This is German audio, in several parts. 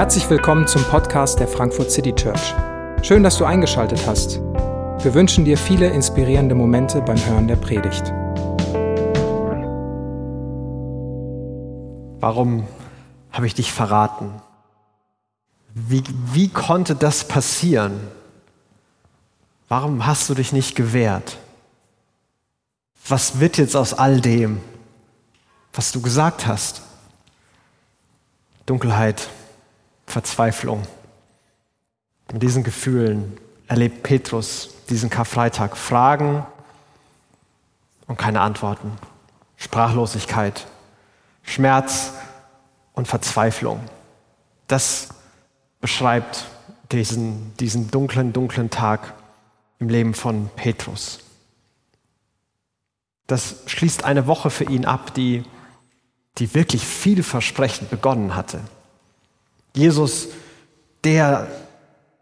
Herzlich willkommen zum Podcast der Frankfurt City Church. Schön, dass du eingeschaltet hast. Wir wünschen dir viele inspirierende Momente beim Hören der Predigt. Warum habe ich dich verraten? Wie, wie konnte das passieren? Warum hast du dich nicht gewehrt? Was wird jetzt aus all dem, was du gesagt hast? Dunkelheit, Verzweiflung. Mit diesen Gefühlen erlebt Petrus diesen Karfreitag Fragen und keine Antworten, Sprachlosigkeit, Schmerz und Verzweiflung. Das beschreibt diesen, diesen dunklen, dunklen Tag im Leben von Petrus. Das schließt eine Woche für ihn ab, die, die wirklich vielversprechend begonnen hatte. Jesus, der,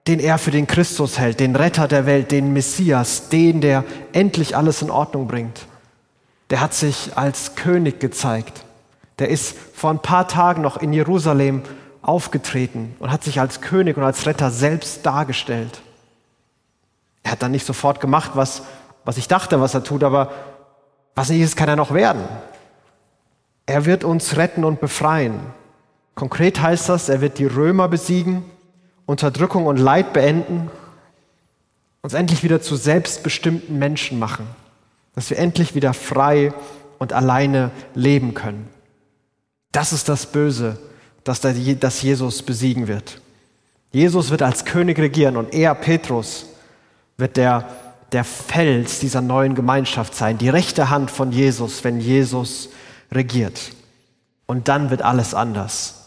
den er für den Christus hält, den Retter der Welt, den Messias, den, der endlich alles in Ordnung bringt, der hat sich als König gezeigt. Der ist vor ein paar Tagen noch in Jerusalem aufgetreten und hat sich als König und als Retter selbst dargestellt. Er hat dann nicht sofort gemacht, was, was ich dachte, was er tut, aber was nicht ist, kann er noch werden. Er wird uns retten und befreien. Konkret heißt das, er wird die Römer besiegen, Unterdrückung und Leid beenden, uns endlich wieder zu selbstbestimmten Menschen machen, dass wir endlich wieder frei und alleine leben können. Das ist das Böse, das, das Jesus besiegen wird. Jesus wird als König regieren und er, Petrus, wird der, der Fels dieser neuen Gemeinschaft sein, die rechte Hand von Jesus, wenn Jesus regiert. Und dann wird alles anders.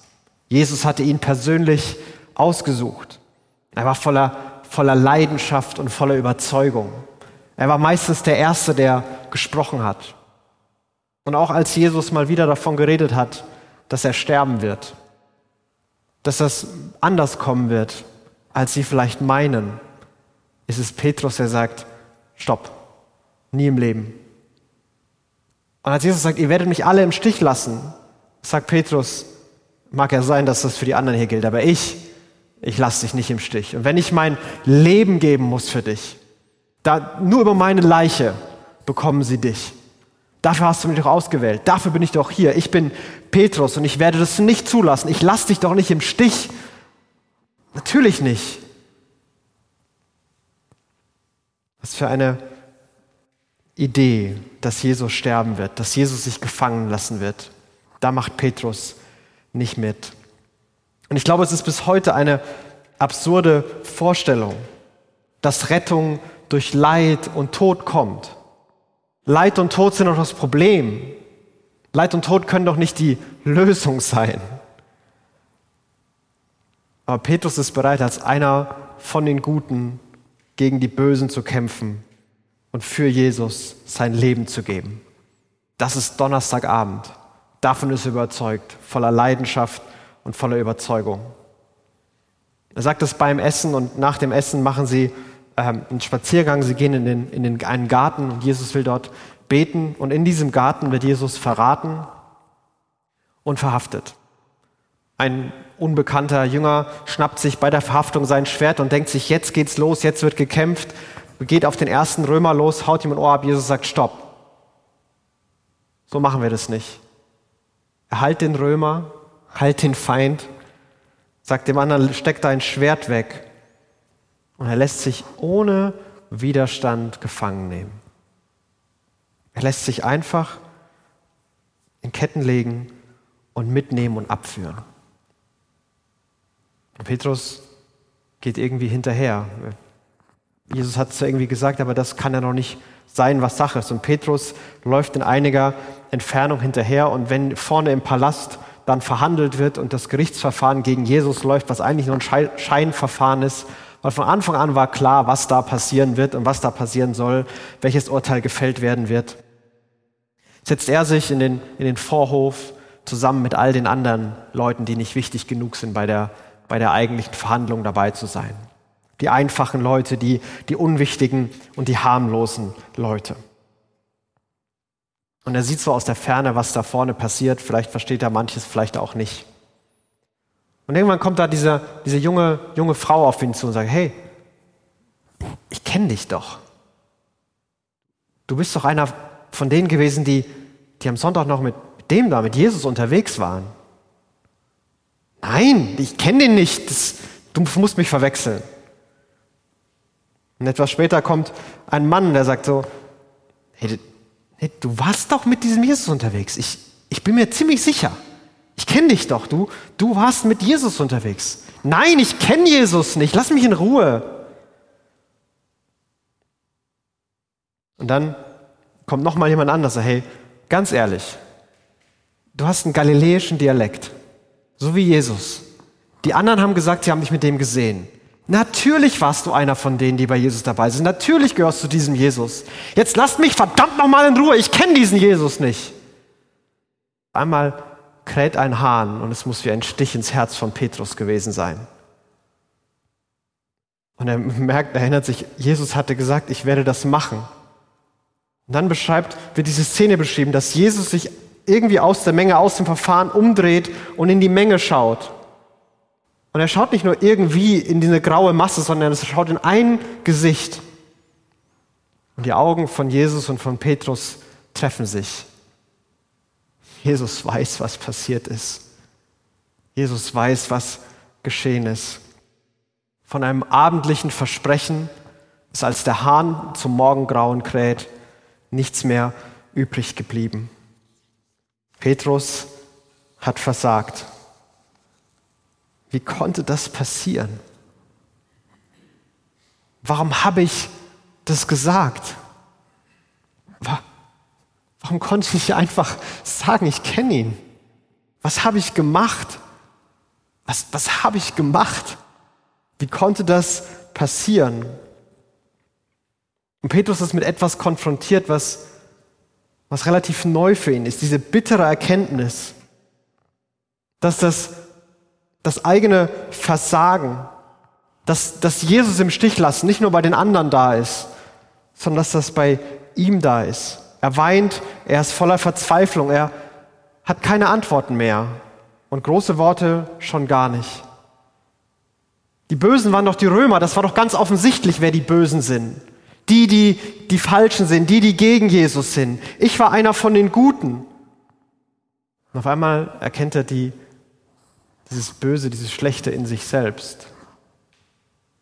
Jesus hatte ihn persönlich ausgesucht. Er war voller, voller Leidenschaft und voller Überzeugung. Er war meistens der Erste, der gesprochen hat. Und auch als Jesus mal wieder davon geredet hat, dass er sterben wird, dass das anders kommen wird, als sie vielleicht meinen, ist es Petrus, der sagt, stopp, nie im Leben. Und als Jesus sagt, ihr werdet mich alle im Stich lassen, sagt Petrus, Mag ja sein, dass das für die anderen hier gilt, aber ich, ich lasse dich nicht im Stich. Und wenn ich mein Leben geben muss für dich, da, nur über meine Leiche bekommen sie dich. Dafür hast du mich doch ausgewählt. Dafür bin ich doch hier. Ich bin Petrus und ich werde das nicht zulassen. Ich lasse dich doch nicht im Stich. Natürlich nicht. Was für eine Idee, dass Jesus sterben wird, dass Jesus sich gefangen lassen wird. Da macht Petrus nicht mit. Und ich glaube, es ist bis heute eine absurde Vorstellung, dass Rettung durch Leid und Tod kommt. Leid und Tod sind doch das Problem. Leid und Tod können doch nicht die Lösung sein. Aber Petrus ist bereit, als einer von den Guten gegen die Bösen zu kämpfen und für Jesus sein Leben zu geben. Das ist Donnerstagabend. Davon ist er überzeugt, voller Leidenschaft und voller Überzeugung. Er sagt es beim Essen und nach dem Essen machen sie ähm, einen Spaziergang. Sie gehen in, den, in den, einen Garten und Jesus will dort beten. Und in diesem Garten wird Jesus verraten und verhaftet. Ein unbekannter Jünger schnappt sich bei der Verhaftung sein Schwert und denkt sich, jetzt geht's los, jetzt wird gekämpft, geht auf den ersten Römer los, haut ihm ein Ohr ab. Jesus sagt, stopp. So machen wir das nicht. Halt den Römer, halt den Feind, sagt dem anderen, steck dein Schwert weg. Und er lässt sich ohne Widerstand gefangen nehmen. Er lässt sich einfach in Ketten legen und mitnehmen und abführen. Und Petrus geht irgendwie hinterher. Jesus hat es irgendwie gesagt, aber das kann ja noch nicht sein, was Sache ist. Und Petrus läuft in einiger Entfernung hinterher und wenn vorne im Palast dann verhandelt wird und das Gerichtsverfahren gegen Jesus läuft, was eigentlich nur ein Scheinverfahren ist, weil von Anfang an war klar, was da passieren wird und was da passieren soll, welches Urteil gefällt werden wird, setzt er sich in den, in den Vorhof zusammen mit all den anderen Leuten, die nicht wichtig genug sind, bei der, bei der eigentlichen Verhandlung dabei zu sein die einfachen Leute, die, die unwichtigen und die harmlosen Leute. Und er sieht so aus der Ferne, was da vorne passiert. Vielleicht versteht er manches, vielleicht auch nicht. Und irgendwann kommt da diese, diese junge, junge Frau auf ihn zu und sagt, hey, ich kenne dich doch. Du bist doch einer von denen gewesen, die, die am Sonntag noch mit dem da, mit Jesus unterwegs waren. Nein, ich kenne den nicht. Das, du musst mich verwechseln. Und etwas später kommt ein Mann, der sagt so, hey, hey du warst doch mit diesem Jesus unterwegs. Ich, ich bin mir ziemlich sicher. Ich kenne dich doch. Du, du warst mit Jesus unterwegs. Nein, ich kenne Jesus nicht. Lass mich in Ruhe. Und dann kommt noch mal jemand anders, hey, ganz ehrlich, du hast einen galiläischen Dialekt, so wie Jesus. Die anderen haben gesagt, sie haben dich mit dem gesehen. Natürlich warst du einer von denen, die bei Jesus dabei sind. Natürlich gehörst du diesem Jesus. Jetzt lasst mich verdammt noch mal in Ruhe. Ich kenne diesen Jesus nicht. Einmal kräht ein Hahn und es muss wie ein Stich ins Herz von Petrus gewesen sein. Und er merkt, erinnert sich, Jesus hatte gesagt, ich werde das machen. Und dann beschreibt, wird diese Szene beschrieben, dass Jesus sich irgendwie aus der Menge, aus dem Verfahren umdreht und in die Menge schaut. Und er schaut nicht nur irgendwie in diese graue Masse, sondern er schaut in ein Gesicht. Und die Augen von Jesus und von Petrus treffen sich. Jesus weiß, was passiert ist. Jesus weiß, was geschehen ist. Von einem abendlichen Versprechen ist als der Hahn zum Morgengrauen kräht, nichts mehr übrig geblieben. Petrus hat versagt. Wie konnte das passieren? Warum habe ich das gesagt? Warum konnte ich nicht einfach sagen, ich kenne ihn? Was habe ich gemacht? Was, was habe ich gemacht? Wie konnte das passieren? Und Petrus ist mit etwas konfrontiert, was, was relativ neu für ihn ist, diese bittere Erkenntnis, dass das, das eigene Versagen, dass, dass Jesus im Stich lassen nicht nur bei den anderen da ist, sondern dass das bei ihm da ist. Er weint, er ist voller Verzweiflung, er hat keine Antworten mehr und große Worte schon gar nicht. Die Bösen waren doch die Römer, das war doch ganz offensichtlich, wer die Bösen sind. Die, die die Falschen sind, die, die gegen Jesus sind. Ich war einer von den Guten. Und auf einmal erkennt er die, dieses Böse, dieses Schlechte in sich selbst.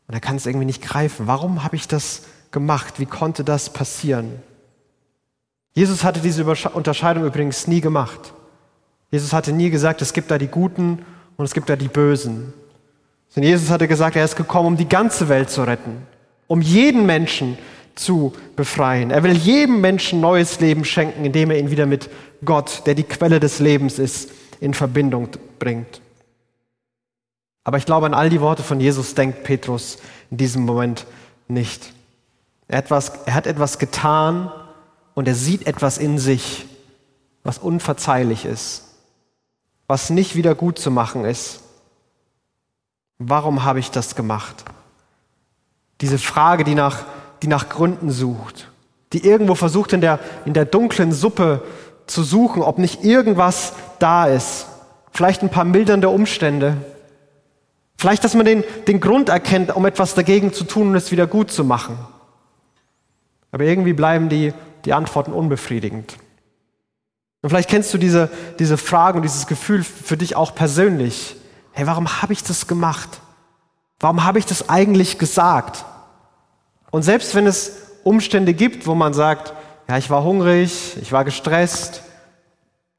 Und er kann es irgendwie nicht greifen. Warum habe ich das gemacht? Wie konnte das passieren? Jesus hatte diese Unterscheidung übrigens nie gemacht. Jesus hatte nie gesagt, es gibt da die Guten und es gibt da die Bösen. Sondern Jesus hatte gesagt, er ist gekommen, um die ganze Welt zu retten, um jeden Menschen zu befreien. Er will jedem Menschen neues Leben schenken, indem er ihn wieder mit Gott, der die Quelle des Lebens ist, in Verbindung bringt. Aber ich glaube, an all die Worte von Jesus denkt Petrus in diesem Moment nicht. Er hat etwas, er hat etwas getan und er sieht etwas in sich, was unverzeihlich ist, was nicht wieder gut zu machen ist. Warum habe ich das gemacht? Diese Frage, die nach die nach Gründen sucht, die irgendwo versucht in der, in der dunklen Suppe zu suchen, ob nicht irgendwas da ist. Vielleicht ein paar mildernde Umstände. Vielleicht, dass man den, den Grund erkennt, um etwas dagegen zu tun und es wieder gut zu machen. Aber irgendwie bleiben die, die Antworten unbefriedigend. Und vielleicht kennst du diese, diese Frage und dieses Gefühl für dich auch persönlich. Hey, warum habe ich das gemacht? Warum habe ich das eigentlich gesagt? Und selbst wenn es Umstände gibt, wo man sagt, ja, ich war hungrig, ich war gestresst,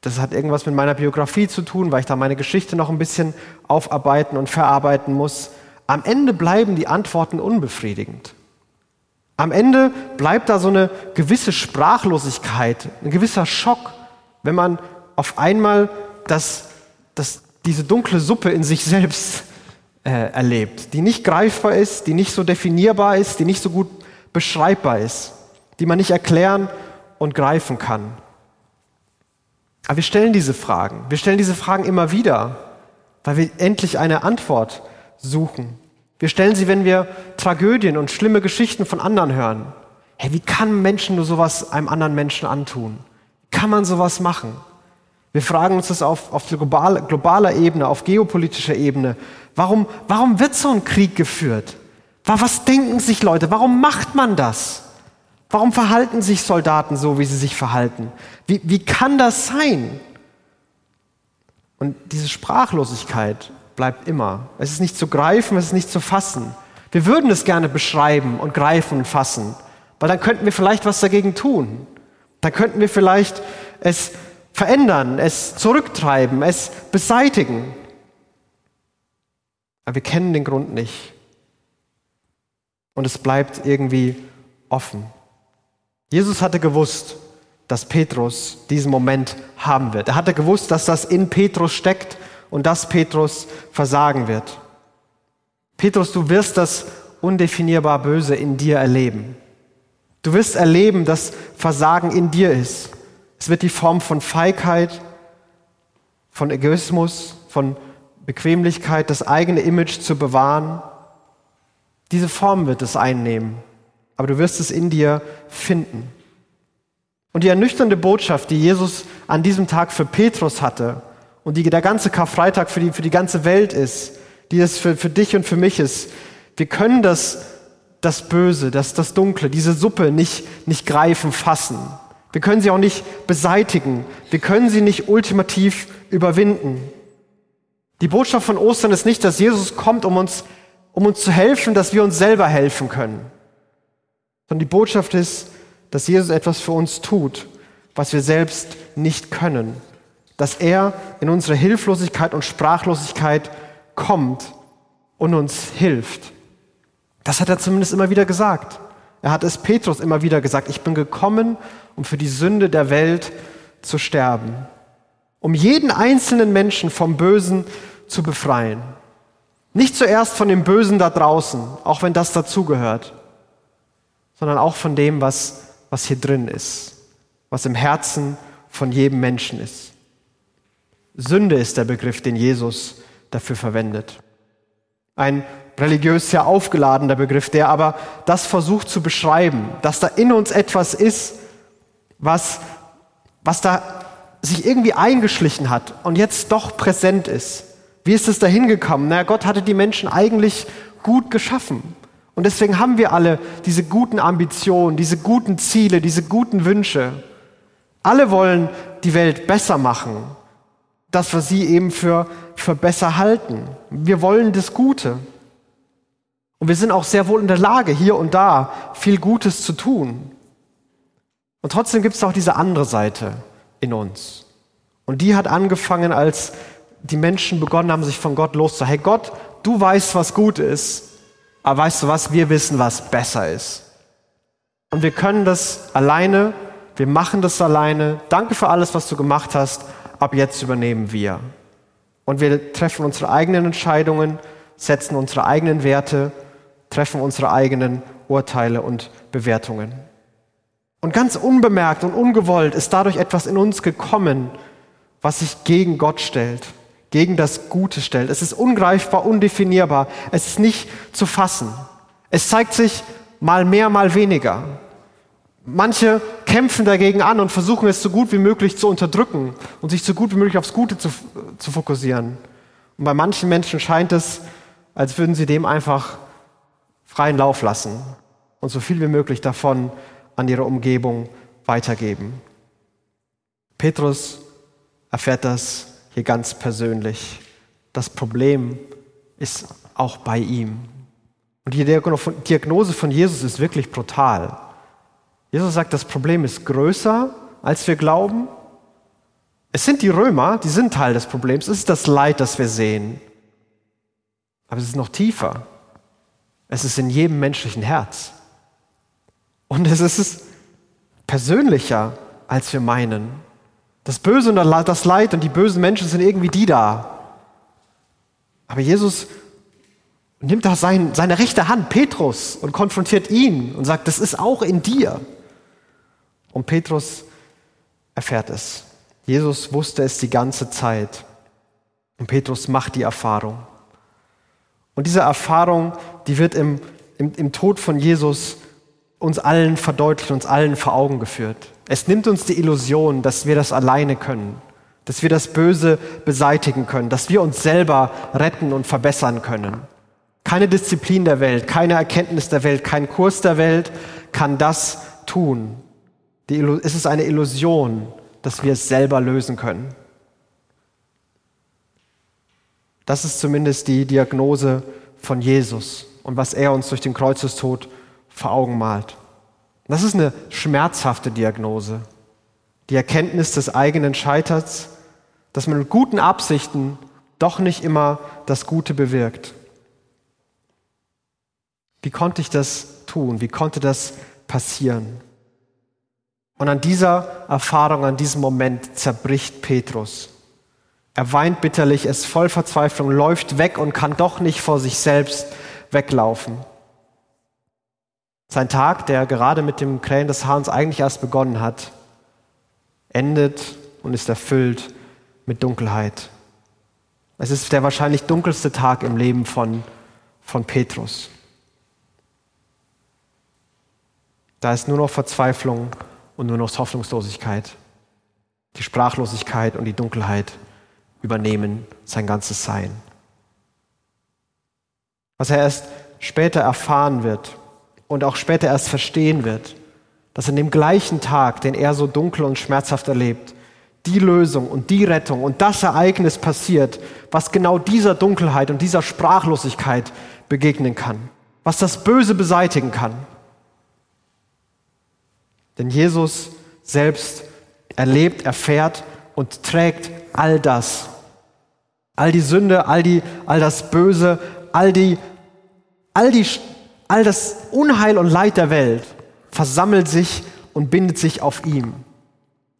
das hat irgendwas mit meiner Biografie zu tun, weil ich da meine Geschichte noch ein bisschen aufarbeiten und verarbeiten muss. Am Ende bleiben die Antworten unbefriedigend. Am Ende bleibt da so eine gewisse Sprachlosigkeit, ein gewisser Schock, wenn man auf einmal das, das, diese dunkle Suppe in sich selbst äh, erlebt, die nicht greifbar ist, die nicht so definierbar ist, die nicht so gut beschreibbar ist, die man nicht erklären und greifen kann. Aber wir stellen diese Fragen. Wir stellen diese Fragen immer wieder, weil wir endlich eine Antwort suchen. Wir stellen sie, wenn wir Tragödien und schlimme Geschichten von anderen hören. Hey, wie kann Menschen nur sowas einem anderen Menschen antun? Wie kann man sowas machen? Wir fragen uns das auf, auf global, globaler Ebene, auf geopolitischer Ebene. Warum, warum wird so ein Krieg geführt? Was denken sich Leute? Warum macht man das? Warum verhalten sich Soldaten so, wie sie sich verhalten? Wie, wie kann das sein? Und diese Sprachlosigkeit bleibt immer. Es ist nicht zu greifen, es ist nicht zu fassen. Wir würden es gerne beschreiben und greifen und fassen, weil dann könnten wir vielleicht was dagegen tun. Dann könnten wir vielleicht es verändern, es zurücktreiben, es beseitigen. Aber wir kennen den Grund nicht. Und es bleibt irgendwie offen. Jesus hatte gewusst, dass Petrus diesen Moment haben wird. Er hatte gewusst, dass das in Petrus steckt und dass Petrus versagen wird. Petrus, du wirst das undefinierbar Böse in dir erleben. Du wirst erleben, dass Versagen in dir ist. Es wird die Form von Feigheit, von Egoismus, von Bequemlichkeit, das eigene Image zu bewahren. Diese Form wird es einnehmen, aber du wirst es in dir finden. Und die ernüchternde Botschaft, die Jesus an diesem Tag für Petrus hatte und die der ganze Karfreitag für die, für die ganze Welt ist, die es für, für dich und für mich ist, wir können das, das Böse, das, das Dunkle, diese Suppe nicht, nicht greifen, fassen. Wir können sie auch nicht beseitigen. Wir können sie nicht ultimativ überwinden. Die Botschaft von Ostern ist nicht, dass Jesus kommt, um uns, um uns zu helfen, dass wir uns selber helfen können. Sondern die Botschaft ist, dass Jesus etwas für uns tut, was wir selbst nicht können. Dass er in unsere Hilflosigkeit und Sprachlosigkeit kommt und uns hilft. Das hat er zumindest immer wieder gesagt. Er hat es Petrus immer wieder gesagt. Ich bin gekommen, um für die Sünde der Welt zu sterben. Um jeden einzelnen Menschen vom Bösen zu befreien. Nicht zuerst von dem Bösen da draußen, auch wenn das dazugehört, sondern auch von dem, was was hier drin ist, was im Herzen von jedem Menschen ist. Sünde ist der Begriff, den Jesus dafür verwendet. Ein religiös sehr aufgeladener Begriff, der aber das versucht zu beschreiben, dass da in uns etwas ist, was, was da sich irgendwie eingeschlichen hat und jetzt doch präsent ist. Wie ist es dahin gekommen? Na, Gott hatte die Menschen eigentlich gut geschaffen. Und deswegen haben wir alle diese guten Ambitionen, diese guten Ziele, diese guten Wünsche. Alle wollen die Welt besser machen, das, was sie eben für, für besser halten. Wir wollen das Gute. Und wir sind auch sehr wohl in der Lage, hier und da viel Gutes zu tun. Und trotzdem gibt es auch diese andere Seite in uns. Und die hat angefangen, als die Menschen begonnen haben, sich von Gott loszuhalten. Hey Gott, du weißt, was gut ist. Aber weißt du was? Wir wissen, was besser ist. Und wir können das alleine. Wir machen das alleine. Danke für alles, was du gemacht hast. Ab jetzt übernehmen wir. Und wir treffen unsere eigenen Entscheidungen, setzen unsere eigenen Werte, treffen unsere eigenen Urteile und Bewertungen. Und ganz unbemerkt und ungewollt ist dadurch etwas in uns gekommen, was sich gegen Gott stellt gegen das Gute stellt. Es ist ungreifbar, undefinierbar. Es ist nicht zu fassen. Es zeigt sich mal mehr, mal weniger. Manche kämpfen dagegen an und versuchen es so gut wie möglich zu unterdrücken und sich so gut wie möglich aufs Gute zu, zu fokussieren. Und bei manchen Menschen scheint es, als würden sie dem einfach freien Lauf lassen und so viel wie möglich davon an ihre Umgebung weitergeben. Petrus erfährt das hier ganz persönlich. Das Problem ist auch bei ihm. Und die Diagnose von Jesus ist wirklich brutal. Jesus sagt, das Problem ist größer, als wir glauben. Es sind die Römer, die sind Teil des Problems. Es ist das Leid, das wir sehen. Aber es ist noch tiefer. Es ist in jedem menschlichen Herz. Und es ist persönlicher, als wir meinen. Das Böse und das Leid und die bösen Menschen sind irgendwie die da. Aber Jesus nimmt da sein, seine rechte Hand, Petrus, und konfrontiert ihn und sagt, das ist auch in dir. Und Petrus erfährt es. Jesus wusste es die ganze Zeit. Und Petrus macht die Erfahrung. Und diese Erfahrung, die wird im, im, im Tod von Jesus uns allen verdeutlicht, uns allen vor Augen geführt. Es nimmt uns die Illusion, dass wir das alleine können, dass wir das Böse beseitigen können, dass wir uns selber retten und verbessern können. Keine Disziplin der Welt, keine Erkenntnis der Welt, kein Kurs der Welt kann das tun. Es ist eine Illusion, dass wir es selber lösen können. Das ist zumindest die Diagnose von Jesus und was er uns durch den Kreuzestod vor Augen malt. Das ist eine schmerzhafte Diagnose. Die Erkenntnis des eigenen Scheiterns, dass man mit guten Absichten doch nicht immer das Gute bewirkt. Wie konnte ich das tun? Wie konnte das passieren? Und an dieser Erfahrung, an diesem Moment zerbricht Petrus. Er weint bitterlich, ist voll Verzweiflung, läuft weg und kann doch nicht vor sich selbst weglaufen. Sein Tag, der gerade mit dem Krähen des Hahns eigentlich erst begonnen hat, endet und ist erfüllt mit Dunkelheit. Es ist der wahrscheinlich dunkelste Tag im Leben von, von Petrus. Da ist nur noch Verzweiflung und nur noch Hoffnungslosigkeit. Die Sprachlosigkeit und die Dunkelheit übernehmen sein ganzes Sein. Was er erst später erfahren wird und auch später erst verstehen wird, dass in dem gleichen Tag, den er so dunkel und schmerzhaft erlebt, die Lösung und die Rettung und das Ereignis passiert, was genau dieser Dunkelheit und dieser Sprachlosigkeit begegnen kann, was das Böse beseitigen kann. Denn Jesus selbst erlebt, erfährt und trägt all das. All die Sünde, all, die, all das Böse, all, die, all, die, all das Unheil und Leid der Welt versammelt sich und bindet sich auf ihm.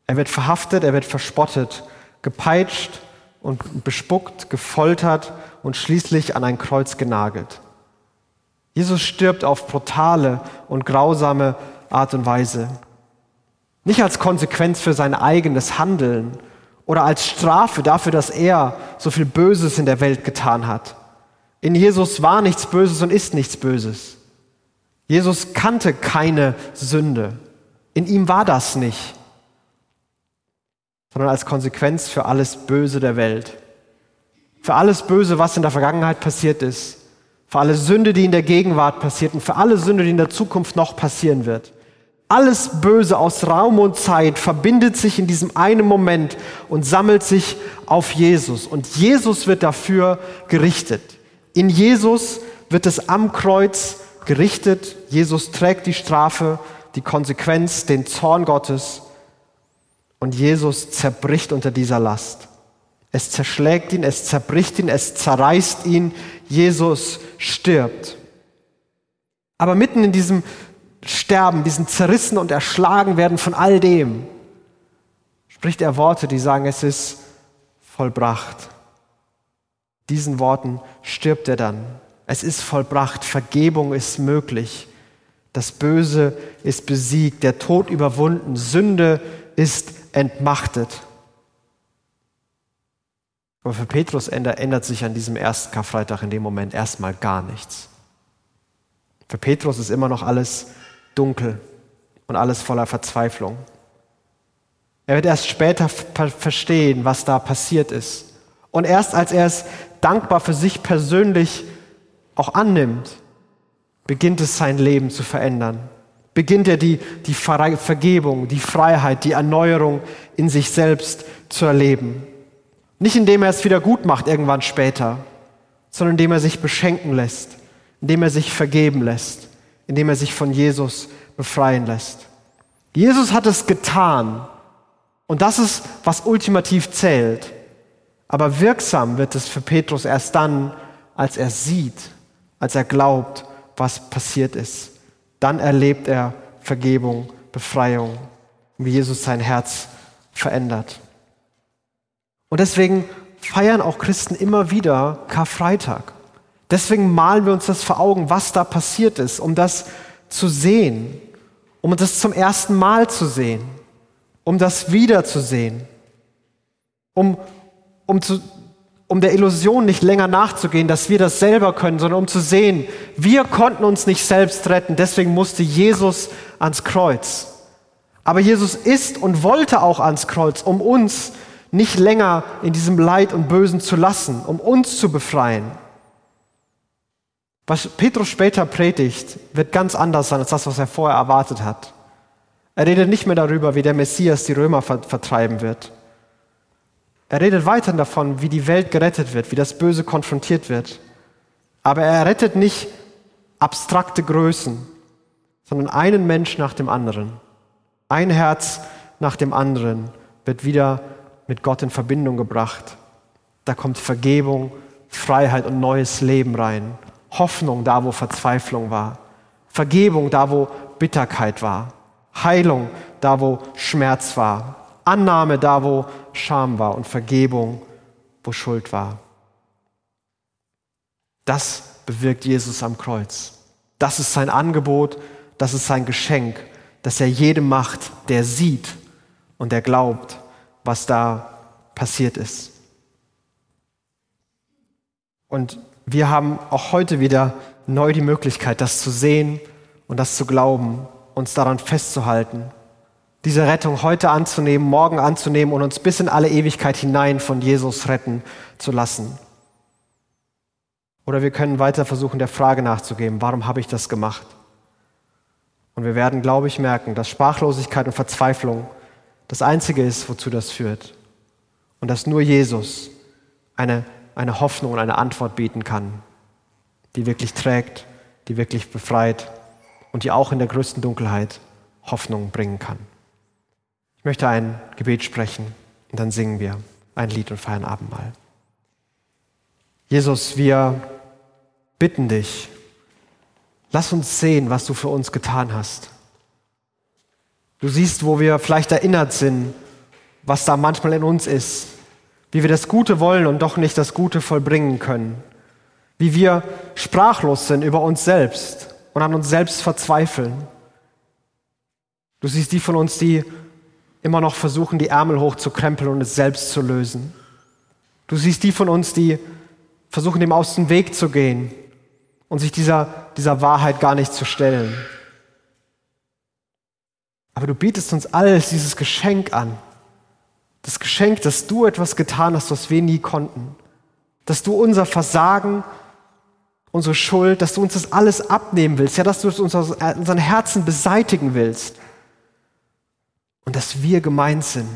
Er wird verhaftet, er wird verspottet, gepeitscht und bespuckt, gefoltert und schließlich an ein Kreuz genagelt. Jesus stirbt auf brutale und grausame Art und Weise. Nicht als Konsequenz für sein eigenes Handeln oder als Strafe dafür, dass er so viel Böses in der Welt getan hat. In Jesus war nichts Böses und ist nichts Böses. Jesus kannte keine Sünde. In ihm war das nicht, sondern als Konsequenz für alles Böse der Welt. Für alles Böse, was in der Vergangenheit passiert ist. Für alle Sünde, die in der Gegenwart passiert und für alle Sünde, die in der Zukunft noch passieren wird. Alles Böse aus Raum und Zeit verbindet sich in diesem einen Moment und sammelt sich auf Jesus. Und Jesus wird dafür gerichtet. In Jesus wird es am Kreuz gerichtet. Jesus trägt die Strafe, die Konsequenz, den Zorn Gottes. Und Jesus zerbricht unter dieser Last. Es zerschlägt ihn, es zerbricht ihn, es zerreißt ihn. Jesus stirbt. Aber mitten in diesem Sterben, diesen zerrissen und erschlagen werden von all dem, spricht er Worte, die sagen, es ist vollbracht. Diesen Worten stirbt er dann. Es ist vollbracht, Vergebung ist möglich, das Böse ist besiegt, der Tod überwunden, Sünde ist entmachtet. Aber für Petrus ändert sich an diesem ersten Karfreitag in dem Moment erstmal gar nichts. Für Petrus ist immer noch alles dunkel und alles voller Verzweiflung. Er wird erst später verstehen, was da passiert ist. Und erst als er es dankbar für sich persönlich auch annimmt, beginnt es sein Leben zu verändern. Beginnt er die, die Vergebung, die Freiheit, die Erneuerung in sich selbst zu erleben. Nicht indem er es wieder gut macht irgendwann später, sondern indem er sich beschenken lässt, indem er sich vergeben lässt indem er sich von Jesus befreien lässt. Jesus hat es getan. Und das ist, was ultimativ zählt. Aber wirksam wird es für Petrus erst dann, als er sieht, als er glaubt, was passiert ist. Dann erlebt er Vergebung, Befreiung, wie Jesus sein Herz verändert. Und deswegen feiern auch Christen immer wieder Karfreitag. Deswegen malen wir uns das vor Augen, was da passiert ist, um das zu sehen, um das zum ersten Mal zu sehen, um das wiederzusehen, um, um, zu, um der Illusion nicht länger nachzugehen, dass wir das selber können, sondern um zu sehen, wir konnten uns nicht selbst retten, deswegen musste Jesus ans Kreuz. Aber Jesus ist und wollte auch ans Kreuz, um uns nicht länger in diesem Leid und Bösen zu lassen, um uns zu befreien. Was Petrus später predigt, wird ganz anders sein als das, was er vorher erwartet hat. Er redet nicht mehr darüber, wie der Messias die Römer vertreiben wird. Er redet weiter davon, wie die Welt gerettet wird, wie das Böse konfrontiert wird. Aber er rettet nicht abstrakte Größen, sondern einen Mensch nach dem anderen. Ein Herz nach dem anderen wird wieder mit Gott in Verbindung gebracht. Da kommt Vergebung, Freiheit und neues Leben rein. Hoffnung da, wo Verzweiflung war. Vergebung da, wo Bitterkeit war. Heilung da, wo Schmerz war. Annahme da, wo Scham war. Und Vergebung, wo Schuld war. Das bewirkt Jesus am Kreuz. Das ist sein Angebot, das ist sein Geschenk, das er jedem macht, der sieht und der glaubt, was da passiert ist. Und wir haben auch heute wieder neu die Möglichkeit, das zu sehen und das zu glauben, uns daran festzuhalten, diese Rettung heute anzunehmen, morgen anzunehmen und uns bis in alle Ewigkeit hinein von Jesus retten zu lassen. Oder wir können weiter versuchen, der Frage nachzugeben, warum habe ich das gemacht? Und wir werden, glaube ich, merken, dass Sprachlosigkeit und Verzweiflung das Einzige ist, wozu das führt. Und dass nur Jesus eine eine Hoffnung und eine Antwort bieten kann, die wirklich trägt, die wirklich befreit und die auch in der größten Dunkelheit Hoffnung bringen kann. Ich möchte ein Gebet sprechen und dann singen wir ein Lied und feiern Abendmahl. Jesus, wir bitten dich, lass uns sehen, was du für uns getan hast. Du siehst, wo wir vielleicht erinnert sind, was da manchmal in uns ist, wie wir das Gute wollen und doch nicht das Gute vollbringen können, wie wir sprachlos sind über uns selbst und an uns selbst verzweifeln. Du siehst die von uns, die immer noch versuchen, die Ärmel hochzukrempeln und es selbst zu lösen. Du siehst die von uns, die versuchen, dem aus dem Weg zu gehen und sich dieser, dieser Wahrheit gar nicht zu stellen. Aber du bietest uns alles dieses Geschenk an, das Geschenk, dass du etwas getan hast, was wir nie konnten. Dass du unser Versagen, unsere Schuld, dass du uns das alles abnehmen willst. Ja, dass du es aus unseren Herzen beseitigen willst. Und dass wir gemeint sind.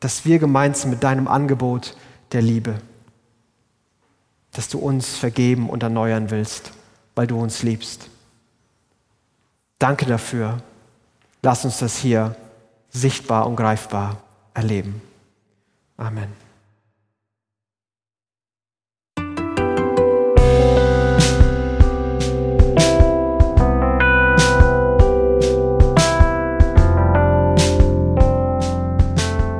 Dass wir gemeint sind mit deinem Angebot der Liebe. Dass du uns vergeben und erneuern willst, weil du uns liebst. Danke dafür. Lass uns das hier sichtbar und greifbar erleben. Amen.